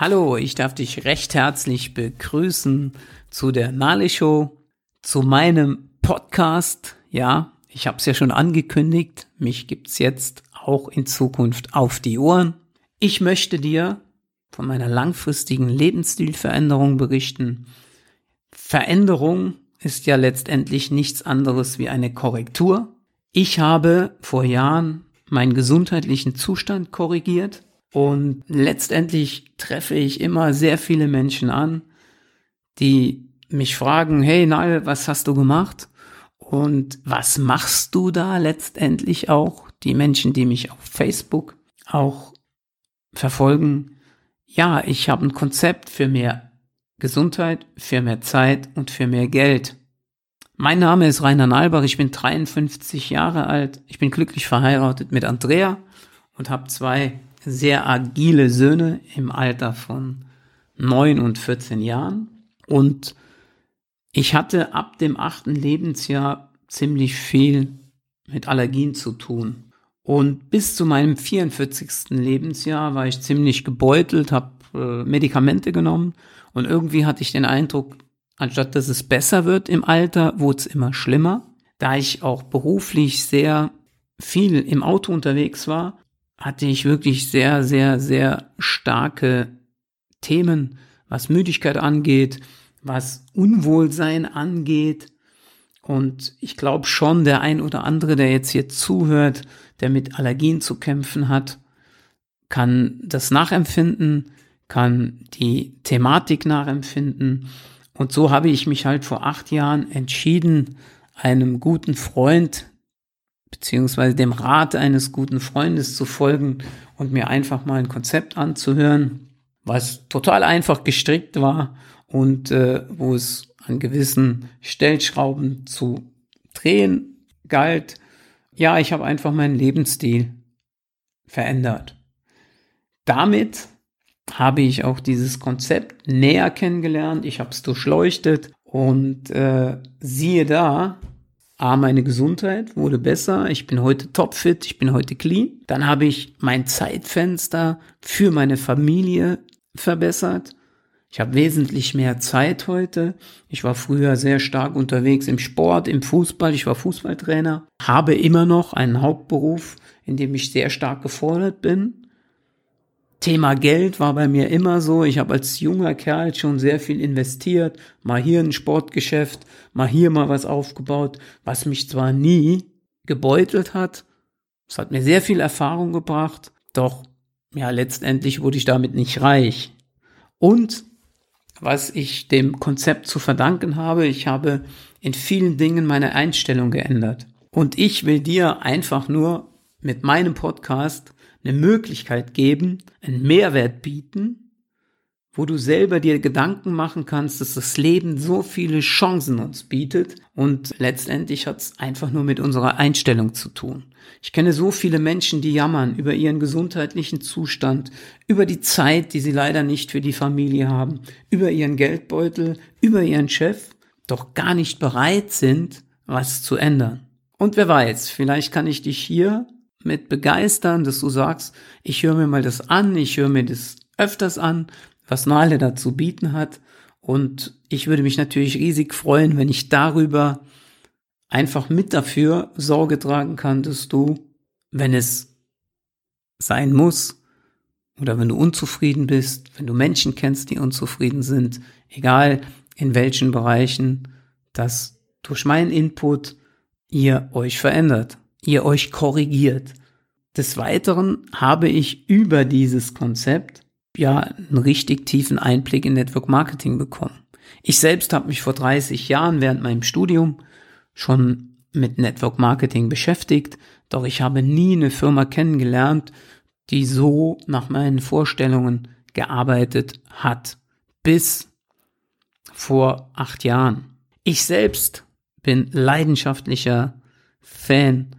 Hallo, ich darf dich recht herzlich begrüßen zu der Nale Show, zu meinem Podcast. Ja, ich habe es ja schon angekündigt, mich gibt's jetzt auch in Zukunft auf die Ohren. Ich möchte dir von meiner langfristigen Lebensstilveränderung berichten. Veränderung ist ja letztendlich nichts anderes wie eine Korrektur. Ich habe vor Jahren meinen gesundheitlichen Zustand korrigiert und letztendlich treffe ich immer sehr viele Menschen an, die mich fragen, hey Nal, was hast du gemacht? Und was machst du da letztendlich auch? Die Menschen, die mich auf Facebook auch verfolgen. Ja, ich habe ein Konzept für mehr Gesundheit, für mehr Zeit und für mehr Geld. Mein Name ist Rainer Nalbach, ich bin 53 Jahre alt, ich bin glücklich verheiratet mit Andrea und habe zwei sehr agile Söhne im Alter von 9 und 14 Jahren. Und ich hatte ab dem achten Lebensjahr ziemlich viel mit Allergien zu tun. Und bis zu meinem 44. Lebensjahr war ich ziemlich gebeutelt, habe äh, Medikamente genommen und irgendwie hatte ich den Eindruck, Anstatt dass es besser wird im Alter, wurde es immer schlimmer. Da ich auch beruflich sehr viel im Auto unterwegs war, hatte ich wirklich sehr, sehr, sehr starke Themen, was Müdigkeit angeht, was Unwohlsein angeht. Und ich glaube schon, der ein oder andere, der jetzt hier zuhört, der mit Allergien zu kämpfen hat, kann das nachempfinden, kann die Thematik nachempfinden und so habe ich mich halt vor acht Jahren entschieden, einem guten Freund beziehungsweise dem Rat eines guten Freundes zu folgen und mir einfach mal ein Konzept anzuhören, was total einfach gestrickt war und äh, wo es an gewissen Stellschrauben zu drehen galt. Ja, ich habe einfach meinen Lebensstil verändert. Damit habe ich auch dieses Konzept näher kennengelernt. Ich habe es durchleuchtet und äh, siehe da, A, meine Gesundheit wurde besser. Ich bin heute topfit, ich bin heute clean. Dann habe ich mein Zeitfenster für meine Familie verbessert. Ich habe wesentlich mehr Zeit heute. Ich war früher sehr stark unterwegs im Sport, im Fußball. Ich war Fußballtrainer. Habe immer noch einen Hauptberuf, in dem ich sehr stark gefordert bin. Thema Geld war bei mir immer so. Ich habe als junger Kerl schon sehr viel investiert. Mal hier ein Sportgeschäft, mal hier mal was aufgebaut, was mich zwar nie gebeutelt hat. Es hat mir sehr viel Erfahrung gebracht. Doch, ja, letztendlich wurde ich damit nicht reich. Und was ich dem Konzept zu verdanken habe, ich habe in vielen Dingen meine Einstellung geändert. Und ich will dir einfach nur mit meinem Podcast eine Möglichkeit geben, einen Mehrwert bieten, wo du selber dir Gedanken machen kannst, dass das Leben so viele Chancen uns bietet und letztendlich hat es einfach nur mit unserer Einstellung zu tun. Ich kenne so viele Menschen, die jammern über ihren gesundheitlichen Zustand, über die Zeit, die sie leider nicht für die Familie haben, über ihren Geldbeutel, über ihren Chef, doch gar nicht bereit sind, was zu ändern. Und wer weiß, vielleicht kann ich dich hier mit begeistern, dass du sagst, ich höre mir mal das an, ich höre mir das öfters an, was Nale da zu bieten hat. Und ich würde mich natürlich riesig freuen, wenn ich darüber einfach mit dafür Sorge tragen kann, dass du, wenn es sein muss, oder wenn du unzufrieden bist, wenn du Menschen kennst, die unzufrieden sind, egal in welchen Bereichen, dass durch meinen Input ihr euch verändert ihr euch korrigiert. Des Weiteren habe ich über dieses Konzept ja einen richtig tiefen Einblick in Network Marketing bekommen. Ich selbst habe mich vor 30 Jahren während meinem Studium schon mit Network Marketing beschäftigt, doch ich habe nie eine Firma kennengelernt, die so nach meinen Vorstellungen gearbeitet hat. Bis vor acht Jahren. Ich selbst bin leidenschaftlicher Fan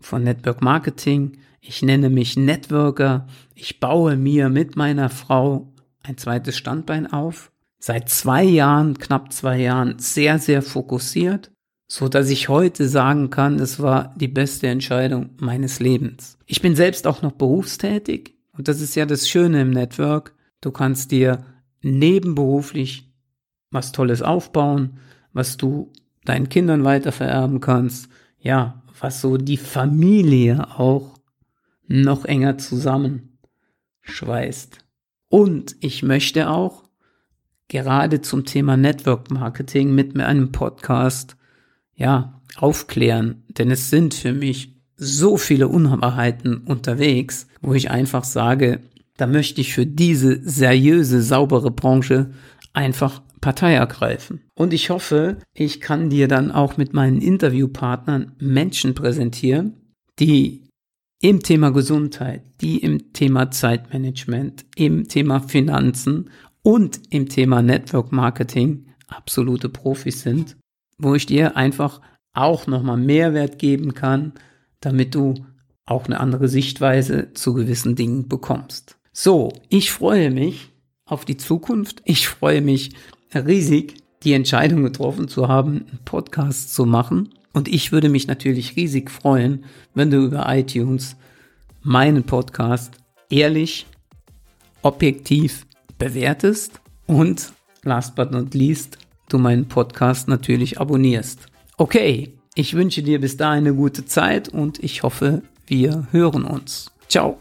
von Network Marketing. Ich nenne mich Networker. Ich baue mir mit meiner Frau ein zweites Standbein auf. Seit zwei Jahren, knapp zwei Jahren, sehr, sehr fokussiert, so dass ich heute sagen kann, es war die beste Entscheidung meines Lebens. Ich bin selbst auch noch berufstätig und das ist ja das Schöne im Network. Du kannst dir nebenberuflich was Tolles aufbauen, was du deinen Kindern weitervererben kannst. Ja, was so die Familie auch noch enger zusammenschweißt. Und ich möchte auch gerade zum Thema Network Marketing mit mir einem Podcast, ja, aufklären. Denn es sind für mich so viele Unwahrheiten unterwegs, wo ich einfach sage, da möchte ich für diese seriöse, saubere Branche einfach Partei ergreifen. Und ich hoffe, ich kann dir dann auch mit meinen Interviewpartnern Menschen präsentieren, die im Thema Gesundheit, die im Thema Zeitmanagement, im Thema Finanzen und im Thema Network Marketing absolute Profis sind, wo ich dir einfach auch nochmal Mehrwert geben kann, damit du auch eine andere Sichtweise zu gewissen Dingen bekommst. So, ich freue mich auf die Zukunft. Ich freue mich riesig, die Entscheidung getroffen zu haben, einen Podcast zu machen. Und ich würde mich natürlich riesig freuen, wenn du über iTunes meinen Podcast ehrlich, objektiv bewertest und last but not least, du meinen Podcast natürlich abonnierst. Okay, ich wünsche dir bis dahin eine gute Zeit und ich hoffe, wir hören uns. Ciao.